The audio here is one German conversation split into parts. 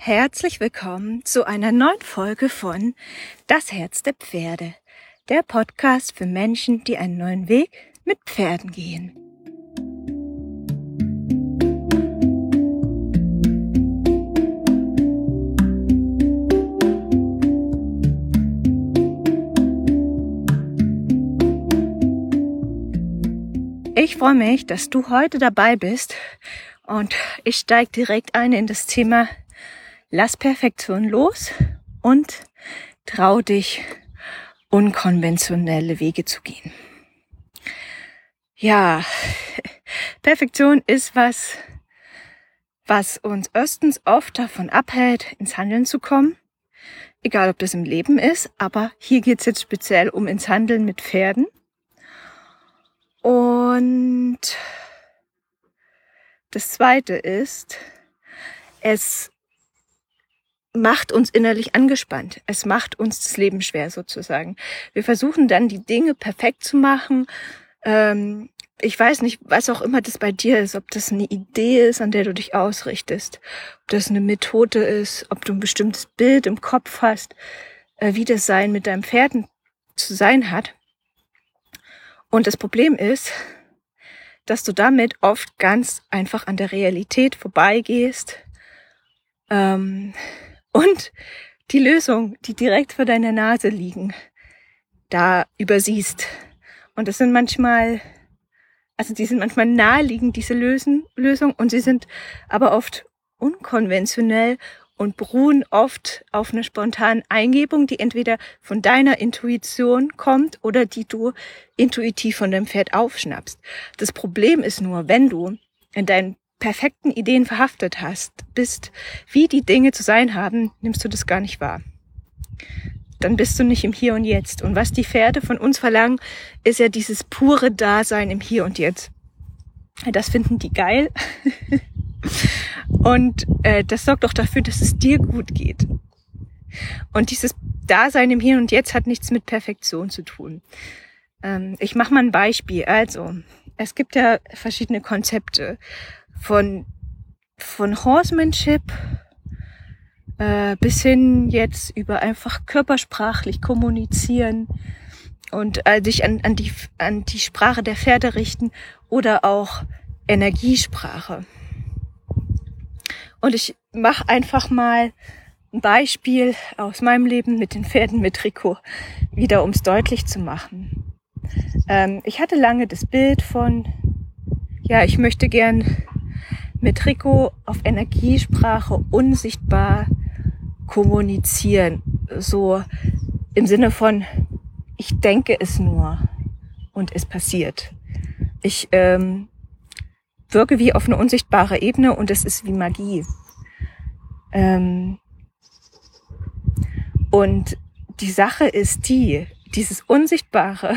Herzlich willkommen zu einer neuen Folge von Das Herz der Pferde, der Podcast für Menschen, die einen neuen Weg mit Pferden gehen. Ich freue mich, dass du heute dabei bist und ich steige direkt ein in das Thema Lass Perfektion los und trau dich, unkonventionelle Wege zu gehen. Ja, Perfektion ist was, was uns erstens oft davon abhält, ins Handeln zu kommen. Egal, ob das im Leben ist, aber hier geht's jetzt speziell um ins Handeln mit Pferden. Und das Zweite ist, es macht uns innerlich angespannt. Es macht uns das Leben schwer sozusagen. Wir versuchen dann die Dinge perfekt zu machen. Ähm, ich weiß nicht, was auch immer das bei dir ist, ob das eine Idee ist, an der du dich ausrichtest, ob das eine Methode ist, ob du ein bestimmtes Bild im Kopf hast, äh, wie das Sein mit deinem Pferden zu sein hat. Und das Problem ist, dass du damit oft ganz einfach an der Realität vorbeigehst ähm, und die Lösung, die direkt vor deiner Nase liegen, da übersiehst. Und das sind manchmal, also die sind manchmal naheliegend, diese Lösen, Lösung, und sie sind aber oft unkonventionell und beruhen oft auf einer spontanen Eingebung, die entweder von deiner Intuition kommt oder die du intuitiv von deinem Pferd aufschnappst. Das Problem ist nur, wenn du in deinen perfekten Ideen verhaftet hast, bist, wie die Dinge zu sein haben, nimmst du das gar nicht wahr. Dann bist du nicht im Hier und Jetzt. Und was die Pferde von uns verlangen, ist ja dieses pure Dasein im Hier und Jetzt. Das finden die geil. Und äh, das sorgt auch dafür, dass es dir gut geht. Und dieses Dasein im Hier und Jetzt hat nichts mit Perfektion zu tun. Ähm, ich mache mal ein Beispiel. Also, es gibt ja verschiedene Konzepte von, von Horsemanship äh, bis hin jetzt über einfach körpersprachlich kommunizieren und äh, dich an, an, die, an die Sprache der Pferde richten oder auch Energiesprache. Und ich mache einfach mal ein Beispiel aus meinem Leben mit den Pferden mit Trikot, wieder um es deutlich zu machen. Ähm, ich hatte lange das Bild von, ja, ich möchte gern mit Trikot auf Energiesprache unsichtbar kommunizieren. So im Sinne von, ich denke es nur und es passiert. Ich ähm, wirke wie auf eine unsichtbare Ebene und es ist wie Magie. Ähm und die Sache ist die, dieses Unsichtbare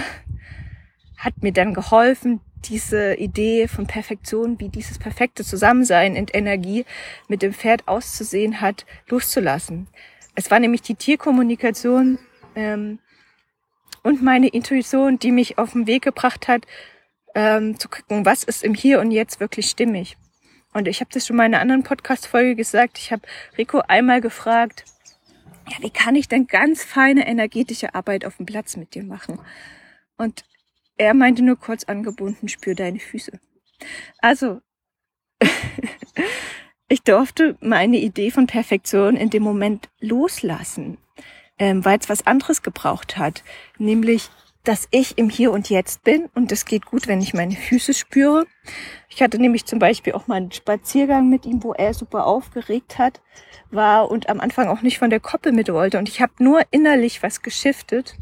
hat mir dann geholfen, diese Idee von Perfektion, wie dieses perfekte Zusammensein in Energie mit dem Pferd auszusehen hat, loszulassen. Es war nämlich die Tierkommunikation ähm, und meine Intuition, die mich auf den Weg gebracht hat, ähm, zu gucken, was ist im Hier und Jetzt wirklich stimmig. Und ich habe das schon mal in einer anderen Podcast-Folge gesagt. Ich habe Rico einmal gefragt, ja, wie kann ich denn ganz feine energetische Arbeit auf dem Platz mit dir machen? Und er meinte nur kurz angebunden, spür deine Füße. Also, ich durfte meine Idee von Perfektion in dem Moment loslassen, ähm, weil es was anderes gebraucht hat, nämlich dass ich im Hier und Jetzt bin und es geht gut, wenn ich meine Füße spüre. Ich hatte nämlich zum Beispiel auch mal einen Spaziergang mit ihm, wo er super aufgeregt hat, war und am Anfang auch nicht von der Koppel mit wollte und ich habe nur innerlich was geschiftet,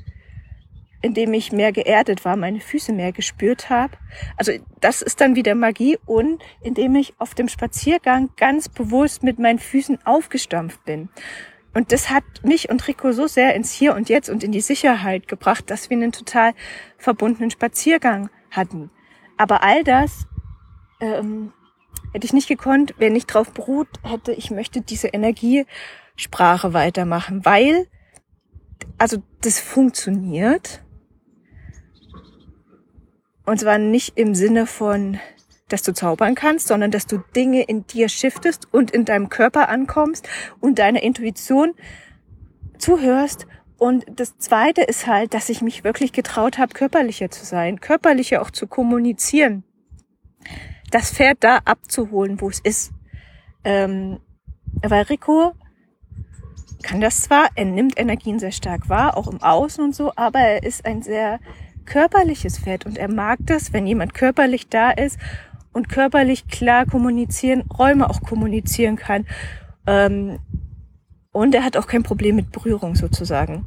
indem ich mehr geerdet war, meine Füße mehr gespürt habe. Also das ist dann wieder Magie und indem ich auf dem Spaziergang ganz bewusst mit meinen Füßen aufgestampft bin. Und das hat mich und Rico so sehr ins Hier und Jetzt und in die Sicherheit gebracht, dass wir einen total verbundenen Spaziergang hatten. Aber all das ähm, hätte ich nicht gekonnt, wenn ich drauf beruht hätte, ich möchte diese Energiesprache weitermachen, weil, also das funktioniert. Und zwar nicht im Sinne von dass du zaubern kannst, sondern dass du Dinge in dir shiftest und in deinem Körper ankommst und deiner Intuition zuhörst. Und das Zweite ist halt, dass ich mich wirklich getraut habe, körperlicher zu sein, körperlicher auch zu kommunizieren, das Pferd da abzuholen, wo es ist. Ähm, weil Rico kann das zwar, er nimmt Energien sehr stark wahr, auch im Außen und so, aber er ist ein sehr körperliches Pferd und er mag das, wenn jemand körperlich da ist und körperlich klar kommunizieren, Räume auch kommunizieren kann. Ähm, und er hat auch kein Problem mit Berührung sozusagen.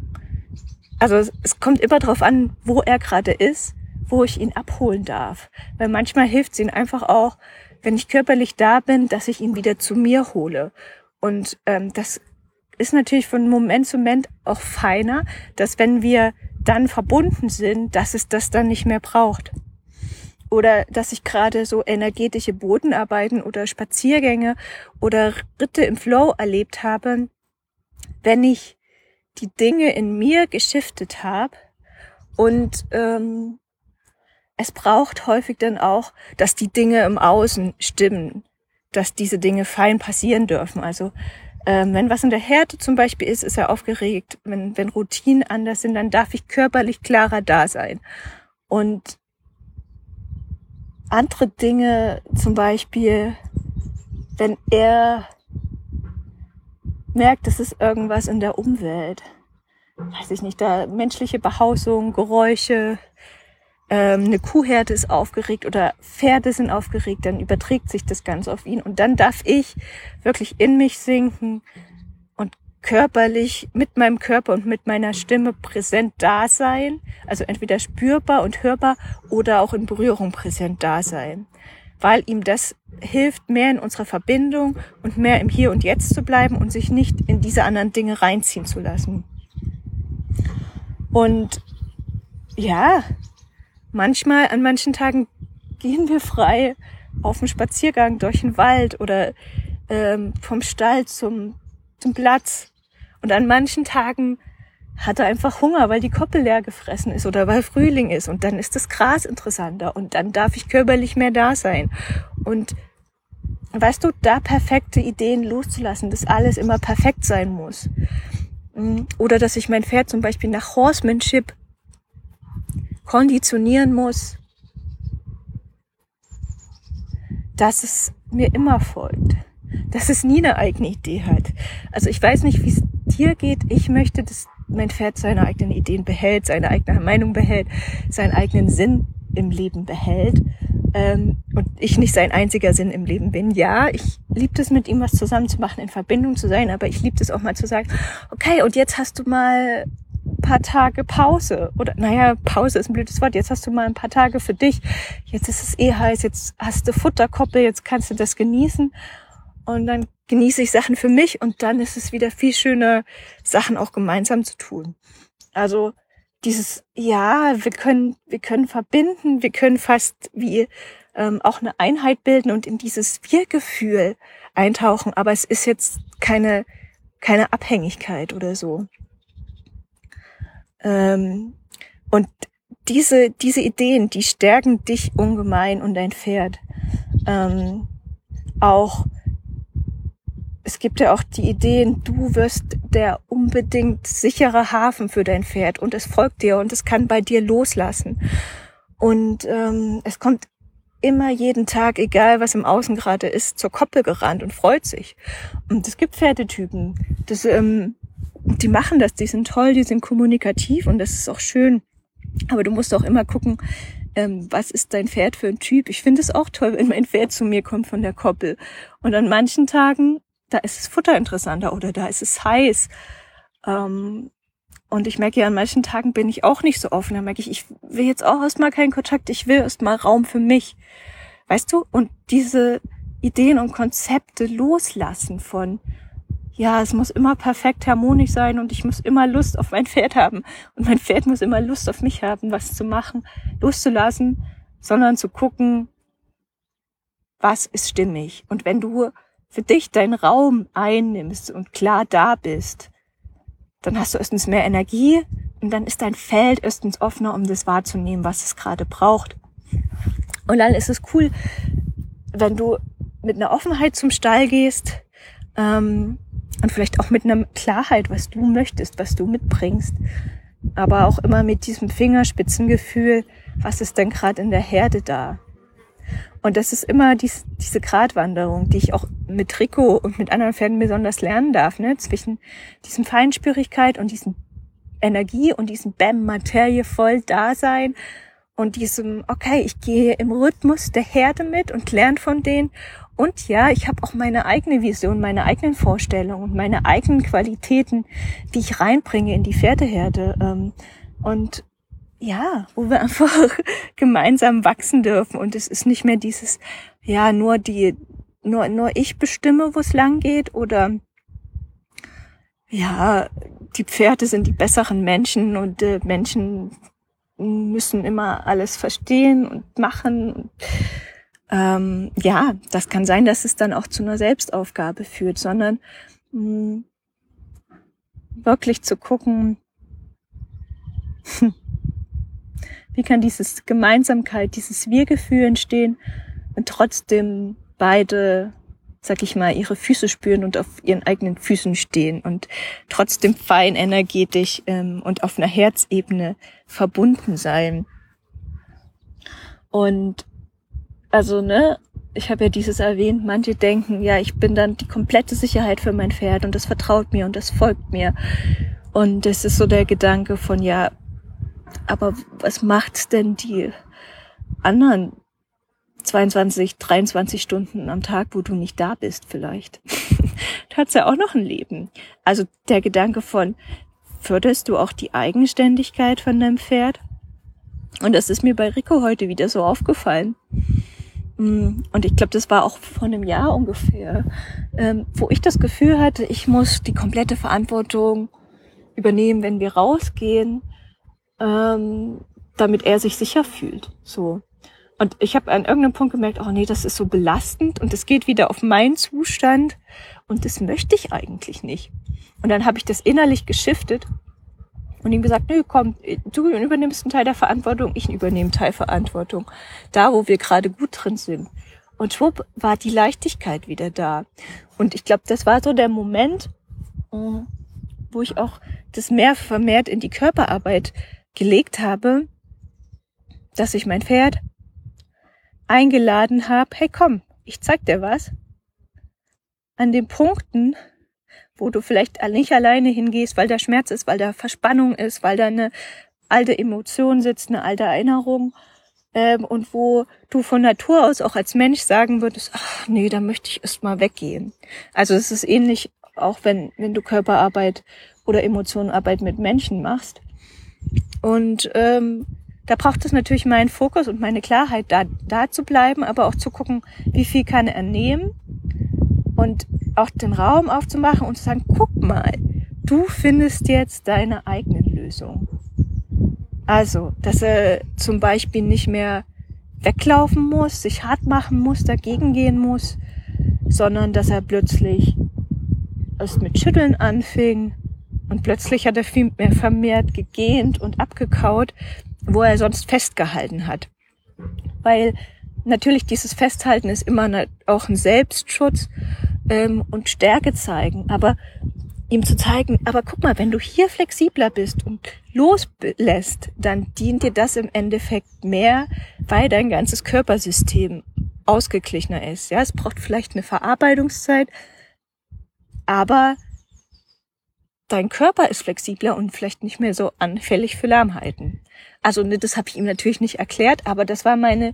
Also es, es kommt immer darauf an, wo er gerade ist, wo ich ihn abholen darf. Weil manchmal hilft es ihm einfach auch, wenn ich körperlich da bin, dass ich ihn wieder zu mir hole. Und ähm, das ist natürlich von Moment zu Moment auch feiner, dass wenn wir dann verbunden sind, dass es das dann nicht mehr braucht. Oder dass ich gerade so energetische Bodenarbeiten oder Spaziergänge oder Ritte im Flow erlebt habe, wenn ich die Dinge in mir geschiftet habe und ähm, es braucht häufig dann auch, dass die Dinge im Außen stimmen, dass diese Dinge fein passieren dürfen. Also ähm, wenn was in der Härte zum Beispiel ist, ist er aufgeregt. Wenn, wenn Routinen anders sind, dann darf ich körperlich klarer da sein. Und andere Dinge, zum Beispiel, wenn er merkt, es ist irgendwas in der Umwelt, weiß ich nicht, da menschliche Behausung, Geräusche, ähm, eine Kuhherde ist aufgeregt oder Pferde sind aufgeregt, dann überträgt sich das Ganze auf ihn. Und dann darf ich wirklich in mich sinken und körperlich mit meinem Körper und mit meiner Stimme präsent da sein. Also entweder spürbar und hörbar oder auch in Berührung präsent da sein. Weil ihm das hilft, mehr in unserer Verbindung und mehr im Hier und Jetzt zu bleiben und sich nicht in diese anderen Dinge reinziehen zu lassen. Und ja, manchmal, an manchen Tagen gehen wir frei auf einen Spaziergang durch den Wald oder ähm, vom Stall zum, zum Platz. Und an manchen Tagen hat er einfach Hunger, weil die Koppel leer gefressen ist oder weil Frühling ist. Und dann ist das Gras interessanter und dann darf ich körperlich mehr da sein. Und weißt du, da perfekte Ideen loszulassen, dass alles immer perfekt sein muss. Mm, oder dass ich mein Pferd zum Beispiel nach Horsemanship konditionieren muss, dass es mir immer folgt, dass es nie eine eigene Idee hat. Also ich weiß nicht, wie es dir geht. Ich möchte, dass mein Pferd seine eigenen Ideen behält, seine eigene Meinung behält, seinen eigenen Sinn im Leben behält ähm, und ich nicht sein einziger Sinn im Leben bin. Ja, ich liebe es, mit ihm was zusammen zu machen, in Verbindung zu sein, aber ich liebe es auch mal zu sagen, okay, und jetzt hast du mal paar Tage Pause. Oder naja, Pause ist ein blödes Wort. Jetzt hast du mal ein paar Tage für dich. Jetzt ist es eh heiß, jetzt hast du Futterkoppel, jetzt kannst du das genießen. Und dann genieße ich Sachen für mich und dann ist es wieder viel schöner, Sachen auch gemeinsam zu tun. Also dieses, ja, wir können, wir können verbinden, wir können fast wie ähm, auch eine Einheit bilden und in dieses Wir-Gefühl eintauchen, aber es ist jetzt keine, keine Abhängigkeit oder so. Ähm, und diese, diese Ideen, die stärken dich ungemein und dein Pferd. Ähm, auch, es gibt ja auch die Ideen, du wirst der unbedingt sichere Hafen für dein Pferd und es folgt dir und es kann bei dir loslassen. Und ähm, es kommt immer jeden Tag, egal was im Außen gerade ist, zur Koppel gerannt und freut sich. Und es gibt Pferdetypen, das ähm, die machen das, die sind toll, die sind kommunikativ und das ist auch schön. Aber du musst auch immer gucken, ähm, was ist dein Pferd für ein Typ. Ich finde es auch toll, wenn mein Pferd zu mir kommt von der Koppel. Und an manchen Tagen, da ist es Futter interessanter oder da ist es heiß. Ähm, und ich merke ja, an manchen Tagen bin ich auch nicht so offen. Da merke ich, ich will jetzt auch erstmal keinen Kontakt, ich will erstmal Raum für mich. Weißt du? Und diese Ideen und Konzepte loslassen von, ja, es muss immer perfekt harmonisch sein und ich muss immer Lust auf mein Pferd haben und mein Pferd muss immer Lust auf mich haben, was zu machen, loszulassen, sondern zu gucken, was ist stimmig. Und wenn du für dich deinen Raum einnimmst und klar da bist, dann hast du erstens mehr Energie und dann ist dein Feld erstens offener, um das wahrzunehmen, was es gerade braucht. Und dann ist es cool, wenn du mit einer Offenheit zum Stall gehst ähm, und vielleicht auch mit einer Klarheit, was du möchtest, was du mitbringst, aber auch immer mit diesem Fingerspitzengefühl, was ist denn gerade in der Herde da? Und das ist immer dies, diese Gratwanderung, die ich auch mit Rico und mit anderen Pferden besonders lernen darf, ne? zwischen diesem Feinspürigkeit und diesem Energie und diesem Bäm, Materie voll Dasein und diesem, okay, ich gehe im Rhythmus der Herde mit und lerne von denen. Und ja, ich habe auch meine eigene Vision, meine eigenen Vorstellungen und meine eigenen Qualitäten, die ich reinbringe in die Pferdeherde. Ähm, und ja, wo wir einfach gemeinsam wachsen dürfen. Und es ist nicht mehr dieses, ja, nur die, nur, nur ich bestimme, wo es lang geht oder ja, die Pferde sind die besseren Menschen und äh, Menschen müssen immer alles verstehen und machen. Ähm, ja, das kann sein, dass es dann auch zu einer Selbstaufgabe führt, sondern mh, hm, wirklich zu gucken, wie kann dieses Gemeinsamkeit, dieses Wir-Gefühl entstehen und trotzdem beide sag ich mal, ihre Füße spüren und auf ihren eigenen Füßen stehen und trotzdem fein energetisch ähm, und auf einer Herzebene verbunden sein. Und also, ne, ich habe ja dieses erwähnt, manche denken, ja, ich bin dann die komplette Sicherheit für mein Pferd und das vertraut mir und das folgt mir. Und das ist so der Gedanke von, ja, aber was macht denn die anderen 22, 23 Stunden am Tag, wo du nicht da bist vielleicht. du hast ja auch noch ein Leben. Also der Gedanke von, förderst du auch die Eigenständigkeit von deinem Pferd? Und das ist mir bei Rico heute wieder so aufgefallen. Mm, und ich glaube, das war auch vor einem Jahr ungefähr, ähm, wo ich das Gefühl hatte, ich muss die komplette Verantwortung übernehmen, wenn wir rausgehen, ähm, damit er sich sicher fühlt. So. Und ich habe an irgendeinem Punkt gemerkt, oh nee, das ist so belastend und es geht wieder auf meinen Zustand und das möchte ich eigentlich nicht. Und dann habe ich das innerlich geschiftet und ihm gesagt, nö, komm, du übernimmst einen Teil der Verantwortung, ich übernehme einen Teil Verantwortung. Da, wo wir gerade gut drin sind. Und schwupp war die Leichtigkeit wieder da. Und ich glaube, das war so der Moment, wo ich auch das mehr vermehrt in die Körperarbeit gelegt habe, dass ich mein Pferd eingeladen habe, hey komm, ich zeig dir was. An den Punkten, wo du vielleicht nicht alleine hingehst, weil da Schmerz ist, weil da Verspannung ist, weil da eine alte Emotion sitzt, eine alte Erinnerung, ähm, und wo du von Natur aus auch als Mensch sagen würdest, ach nee, da möchte ich erst mal weggehen. Also es ist ähnlich, auch wenn, wenn du Körperarbeit oder Emotionenarbeit mit Menschen machst. Und ähm, da braucht es natürlich meinen Fokus und meine Klarheit, da, da zu bleiben, aber auch zu gucken, wie viel kann er nehmen und auch den Raum aufzumachen und zu sagen, guck mal, du findest jetzt deine eigene Lösung. Also, dass er zum Beispiel nicht mehr weglaufen muss, sich hart machen muss, dagegen gehen muss, sondern dass er plötzlich erst mit Schütteln anfing und plötzlich hat er viel mehr vermehrt gegähnt und abgekaut, wo er sonst festgehalten hat. Weil natürlich dieses Festhalten ist immer auch ein Selbstschutz ähm, und Stärke zeigen, aber ihm zu zeigen, aber guck mal, wenn du hier flexibler bist und loslässt, dann dient dir das im Endeffekt mehr, weil dein ganzes Körpersystem ausgeglichener ist. Ja, es braucht vielleicht eine Verarbeitungszeit, aber dein Körper ist flexibler und vielleicht nicht mehr so anfällig für Lahmheiten. Also ne, das habe ich ihm natürlich nicht erklärt, aber das war meine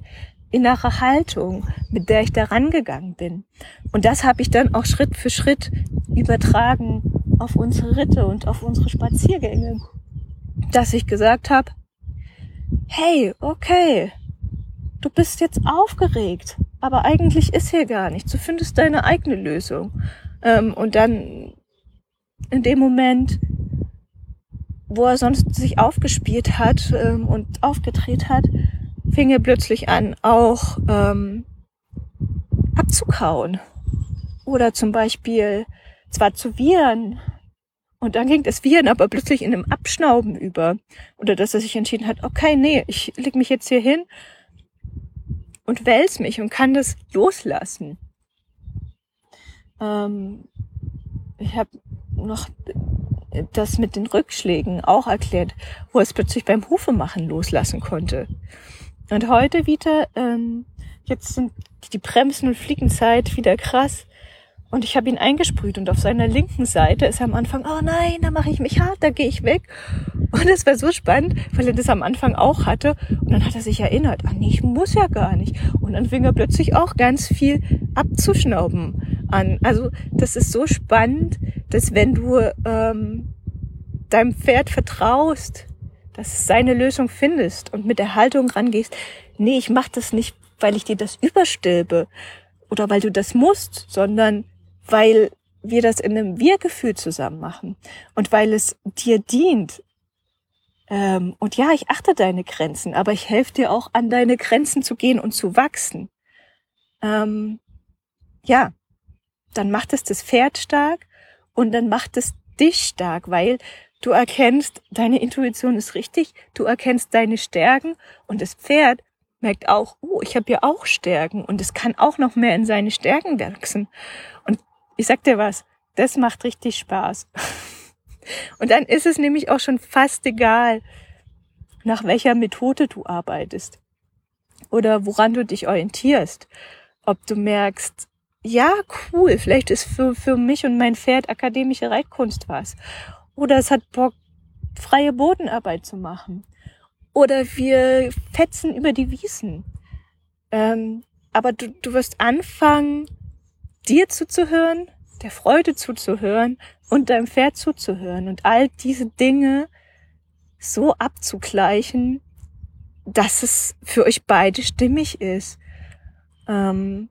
innere Haltung, mit der ich da rangegangen bin. Und das habe ich dann auch Schritt für Schritt übertragen auf unsere Ritte und auf unsere Spaziergänge. Dass ich gesagt habe, hey, okay, du bist jetzt aufgeregt, aber eigentlich ist hier gar nichts. Du findest deine eigene Lösung. Ähm, und dann in dem Moment, wo er sonst sich aufgespielt hat ähm, und aufgedreht hat, fing er plötzlich an, auch ähm, abzukauen. Oder zum Beispiel zwar zu wiehern, und dann ging das Viren aber plötzlich in einem Abschnauben über. Oder dass er sich entschieden hat, okay, nee, ich leg mich jetzt hier hin und wälz mich und kann das loslassen. Ähm, ich habe noch das mit den Rückschlägen auch erklärt, wo es plötzlich beim Hufemachen loslassen konnte. Und heute wieder, ähm, jetzt sind die Bremsen und Fliegenzeit wieder krass. Und ich habe ihn eingesprüht und auf seiner linken Seite ist er am Anfang, oh nein, da mache ich mich hart, da gehe ich weg. Und es war so spannend, weil er das am Anfang auch hatte. Und dann hat er sich erinnert, ach nee, ich muss ja gar nicht. Und dann fing er plötzlich auch ganz viel abzuschnauben an. Also das ist so spannend, dass wenn du ähm, deinem Pferd vertraust, dass es seine Lösung findest und mit der Haltung rangehst, nee, ich mach das nicht, weil ich dir das überstülpe oder weil du das musst, sondern weil wir das in einem Wir-Gefühl zusammen machen und weil es dir dient. Ähm, und ja, ich achte deine Grenzen, aber ich helfe dir auch an deine Grenzen zu gehen und zu wachsen. Ähm, ja, dann macht es das Pferd stark und dann macht es dich stark, weil du erkennst, deine Intuition ist richtig, du erkennst deine Stärken und das Pferd merkt auch, oh, ich habe ja auch Stärken und es kann auch noch mehr in seine Stärken wachsen. Und ich sag dir was, das macht richtig Spaß. Und dann ist es nämlich auch schon fast egal, nach welcher Methode du arbeitest oder woran du dich orientierst. Ob du merkst, ja, cool, vielleicht ist für, für mich und mein Pferd akademische Reitkunst was. Oder es hat Bock, freie Bodenarbeit zu machen. Oder wir fetzen über die Wiesen. Ähm, aber du, du wirst anfangen, dir zuzuhören, der Freude zuzuhören und deinem Pferd zuzuhören und all diese Dinge so abzugleichen, dass es für euch beide stimmig ist. Ähm,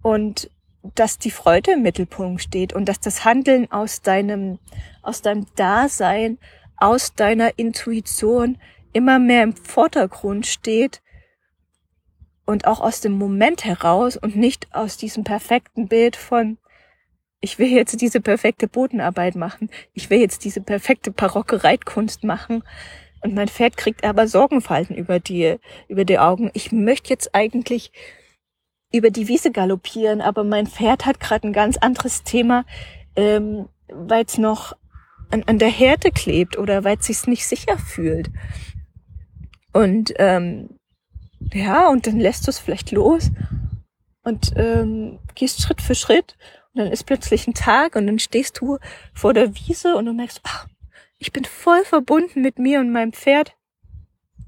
und dass die Freude im Mittelpunkt steht und dass das Handeln aus deinem, aus deinem Dasein, aus deiner Intuition immer mehr im Vordergrund steht und auch aus dem Moment heraus und nicht aus diesem perfekten Bild von, ich will jetzt diese perfekte Bodenarbeit machen, ich will jetzt diese perfekte barocke Reitkunst machen und mein Pferd kriegt aber Sorgenfalten über die, über die Augen. Ich möchte jetzt eigentlich über die Wiese galoppieren, aber mein Pferd hat gerade ein ganz anderes Thema, ähm, weil es noch an, an der Härte klebt oder weil es sich nicht sicher fühlt. Und ähm, ja, und dann lässt du es vielleicht los und ähm, gehst Schritt für Schritt und dann ist plötzlich ein Tag und dann stehst du vor der Wiese und du merkst, ach, ich bin voll verbunden mit mir und meinem Pferd.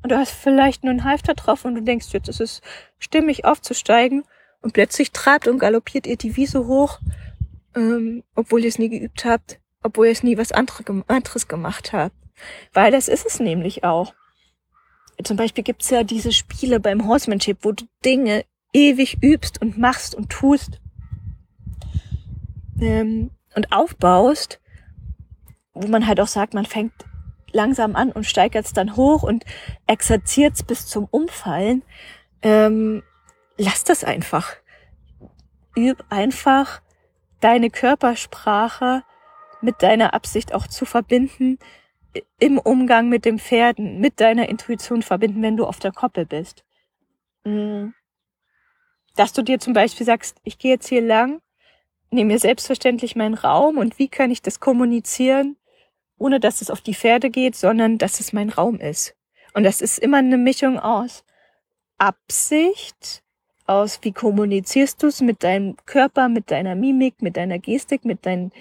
Und du hast vielleicht nur einen Halfter drauf und du denkst, jetzt ist es stimmig aufzusteigen und plötzlich trabt und galoppiert ihr die Wiese hoch, ähm, obwohl ihr es nie geübt habt, obwohl ihr es nie was anderes gemacht habt. Weil das ist es nämlich auch. Zum Beispiel gibt's ja diese Spiele beim Horsemanship, wo du Dinge ewig übst und machst und tust ähm, und aufbaust, wo man halt auch sagt, man fängt langsam an und steigert es dann hoch und exerziert es bis zum Umfallen. Ähm, lass das einfach. Üb einfach deine Körpersprache mit deiner Absicht auch zu verbinden, im Umgang mit dem Pferden, mit deiner Intuition verbinden, wenn du auf der Koppel bist. Mm. Dass du dir zum Beispiel sagst, ich gehe jetzt hier lang, nehme mir selbstverständlich meinen Raum und wie kann ich das kommunizieren, ohne dass es auf die Pferde geht, sondern dass es mein Raum ist. Und das ist immer eine Mischung aus Absicht, aus, wie kommunizierst du es mit deinem Körper, mit deiner Mimik, mit deiner Gestik, mit, dein,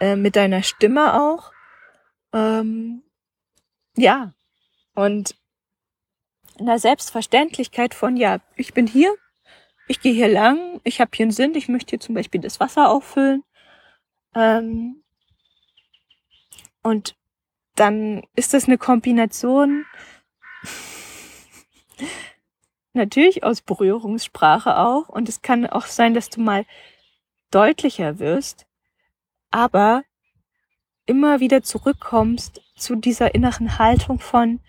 äh, mit deiner Stimme auch. Ähm, ja, und einer Selbstverständlichkeit von, ja, ich bin hier, ich gehe hier lang, ich habe hier einen Sinn, ich möchte hier zum Beispiel das Wasser auffüllen. Ähm, und dann ist das eine Kombination natürlich aus Berührungssprache auch. Und es kann auch sein, dass du mal deutlicher wirst, aber immer wieder zurückkommst zu dieser inneren Haltung von,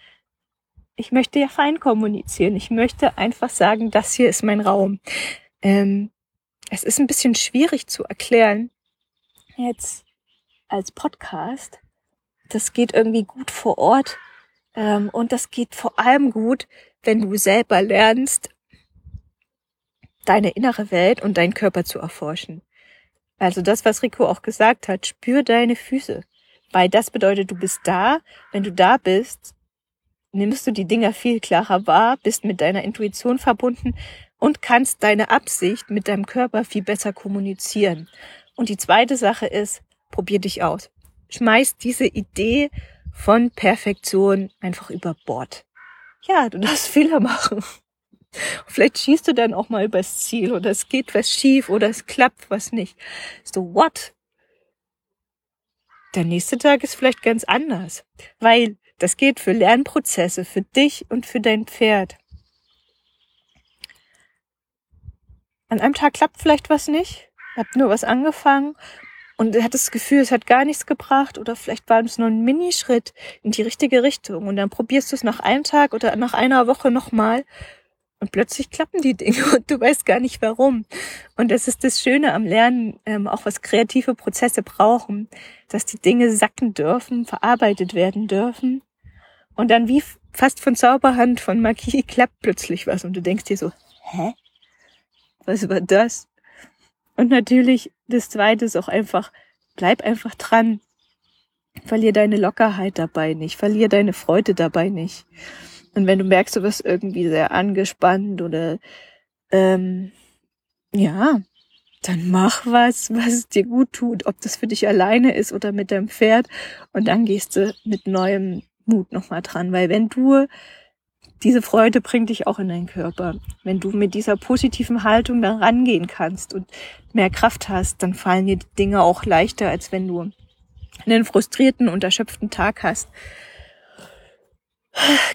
ich möchte ja fein kommunizieren. Ich möchte einfach sagen, das hier ist mein Raum. Ähm, es ist ein bisschen schwierig zu erklären, jetzt als Podcast. Das geht irgendwie gut vor Ort. Ähm, und das geht vor allem gut, wenn du selber lernst, deine innere Welt und deinen Körper zu erforschen. Also das, was Rico auch gesagt hat, spür deine Füße. Weil das bedeutet, du bist da. Wenn du da bist, nimmst du die Dinger viel klarer wahr, bist mit deiner Intuition verbunden und kannst deine Absicht mit deinem Körper viel besser kommunizieren. Und die zweite Sache ist, probier dich aus. Schmeiß diese Idee von Perfektion einfach über Bord. Ja, du darfst Fehler machen. Vielleicht schießt du dann auch mal übers Ziel oder es geht was schief oder es klappt was nicht. So, what? Der nächste Tag ist vielleicht ganz anders, weil das geht für Lernprozesse, für dich und für dein Pferd. An einem Tag klappt vielleicht was nicht, habt nur was angefangen und hat das Gefühl, es hat gar nichts gebracht oder vielleicht war es nur ein Minischritt in die richtige Richtung und dann probierst du es nach einem Tag oder nach einer Woche nochmal und plötzlich klappen die Dinge und du weißt gar nicht warum. Und das ist das Schöne am Lernen, ähm, auch was kreative Prozesse brauchen, dass die Dinge sacken dürfen, verarbeitet werden dürfen. Und dann wie fast von Zauberhand, von Magie klappt plötzlich was und du denkst dir so, hä? Was war das? Und natürlich, das zweite ist auch einfach, bleib einfach dran. Verlier deine Lockerheit dabei nicht, verlier deine Freude dabei nicht. Und wenn du merkst, du wirst irgendwie sehr angespannt oder ähm, ja, dann mach was, was dir gut tut, ob das für dich alleine ist oder mit deinem Pferd. Und dann gehst du mit neuem Mut nochmal dran. Weil wenn du diese Freude bringt dich auch in deinen Körper. Wenn du mit dieser positiven Haltung da rangehen kannst und mehr Kraft hast, dann fallen dir die Dinge auch leichter, als wenn du einen frustrierten und erschöpften Tag hast.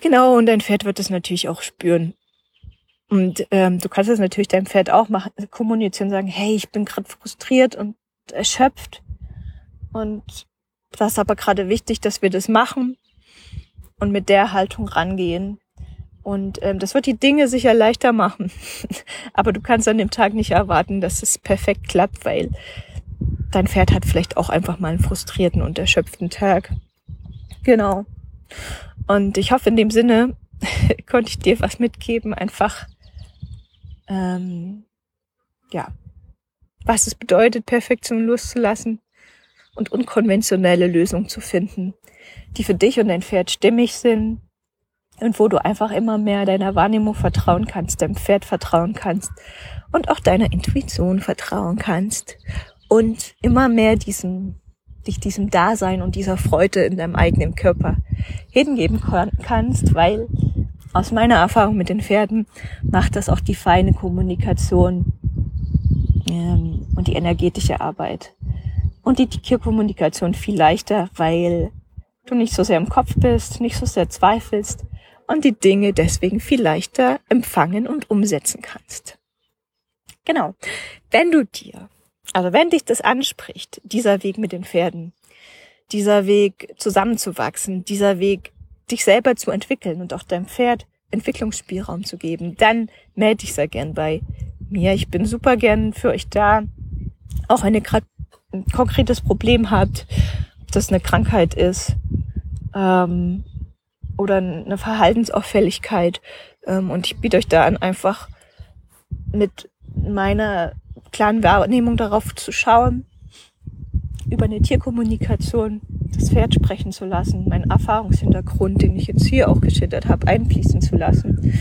Genau, und dein Pferd wird es natürlich auch spüren. Und ähm, du kannst es natürlich deinem Pferd auch machen, kommunizieren, sagen, hey, ich bin gerade frustriert und erschöpft. Und das ist aber gerade wichtig, dass wir das machen und mit der Haltung rangehen. Und ähm, das wird die Dinge sicher leichter machen. aber du kannst an dem Tag nicht erwarten, dass es perfekt klappt, weil dein Pferd hat vielleicht auch einfach mal einen frustrierten und erschöpften Tag. Genau. Und ich hoffe, in dem Sinne konnte ich dir was mitgeben, einfach, ähm, ja, was es bedeutet, Perfektion loszulassen und unkonventionelle Lösungen zu finden, die für dich und dein Pferd stimmig sind und wo du einfach immer mehr deiner Wahrnehmung vertrauen kannst, deinem Pferd vertrauen kannst und auch deiner Intuition vertrauen kannst und immer mehr diesen dich diesem Dasein und dieser Freude in deinem eigenen Körper hingeben kannst, weil aus meiner Erfahrung mit den Pferden macht das auch die feine Kommunikation ähm, und die energetische Arbeit und die Tierkommunikation viel leichter, weil du nicht so sehr im Kopf bist, nicht so sehr zweifelst und die Dinge deswegen viel leichter empfangen und umsetzen kannst. Genau. Wenn du dir also wenn dich das anspricht, dieser Weg mit den Pferden, dieser Weg zusammenzuwachsen, dieser Weg dich selber zu entwickeln und auch deinem Pferd Entwicklungsspielraum zu geben, dann melde dich sehr gern bei mir. Ich bin super gern für euch da. Auch wenn ihr gerade ein konkretes Problem habt, ob das eine Krankheit ist ähm, oder eine Verhaltensauffälligkeit. Ähm, und ich biete euch da an, einfach mit meiner klaren Wahrnehmung darauf zu schauen, über eine Tierkommunikation das Pferd sprechen zu lassen, meinen Erfahrungshintergrund, den ich jetzt hier auch geschildert habe, einfließen zu lassen,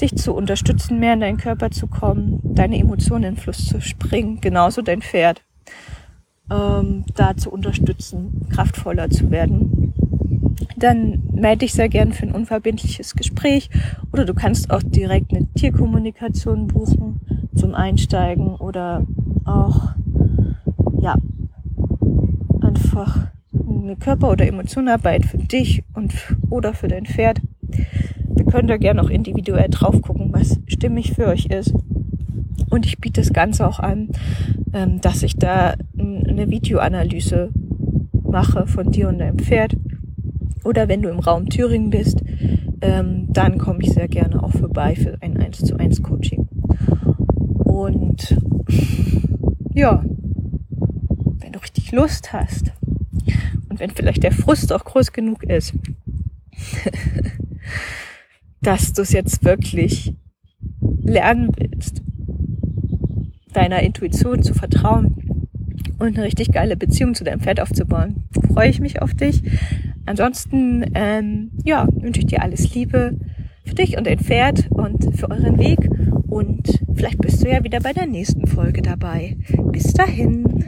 dich zu unterstützen, mehr in deinen Körper zu kommen, deine Emotionen in Fluss zu springen, genauso dein Pferd, ähm, da zu unterstützen, kraftvoller zu werden. Dann melde dich sehr gern für ein unverbindliches Gespräch oder du kannst auch direkt eine Tierkommunikation buchen zum Einsteigen oder auch, ja, einfach eine Körper- oder Emotionarbeit für dich und oder für dein Pferd. Wir können da gerne auch individuell drauf gucken, was stimmig für euch ist. Und ich biete das Ganze auch an, ähm, dass ich da eine Videoanalyse mache von dir und deinem Pferd. Oder wenn du im Raum Thüringen bist, ähm, dann komme ich sehr gerne auch vorbei für ein 1 zu 1 Coaching. Und ja, wenn du richtig Lust hast und wenn vielleicht der Frust auch groß genug ist, dass du es jetzt wirklich lernen willst, deiner Intuition zu vertrauen und eine richtig geile Beziehung zu deinem Pferd aufzubauen. Freue ich mich auf dich. Ansonsten, ähm, ja, wünsche ich dir alles Liebe für dich und dein Pferd und für euren Weg. Und vielleicht bist du ja wieder bei der nächsten Folge dabei. Bis dahin.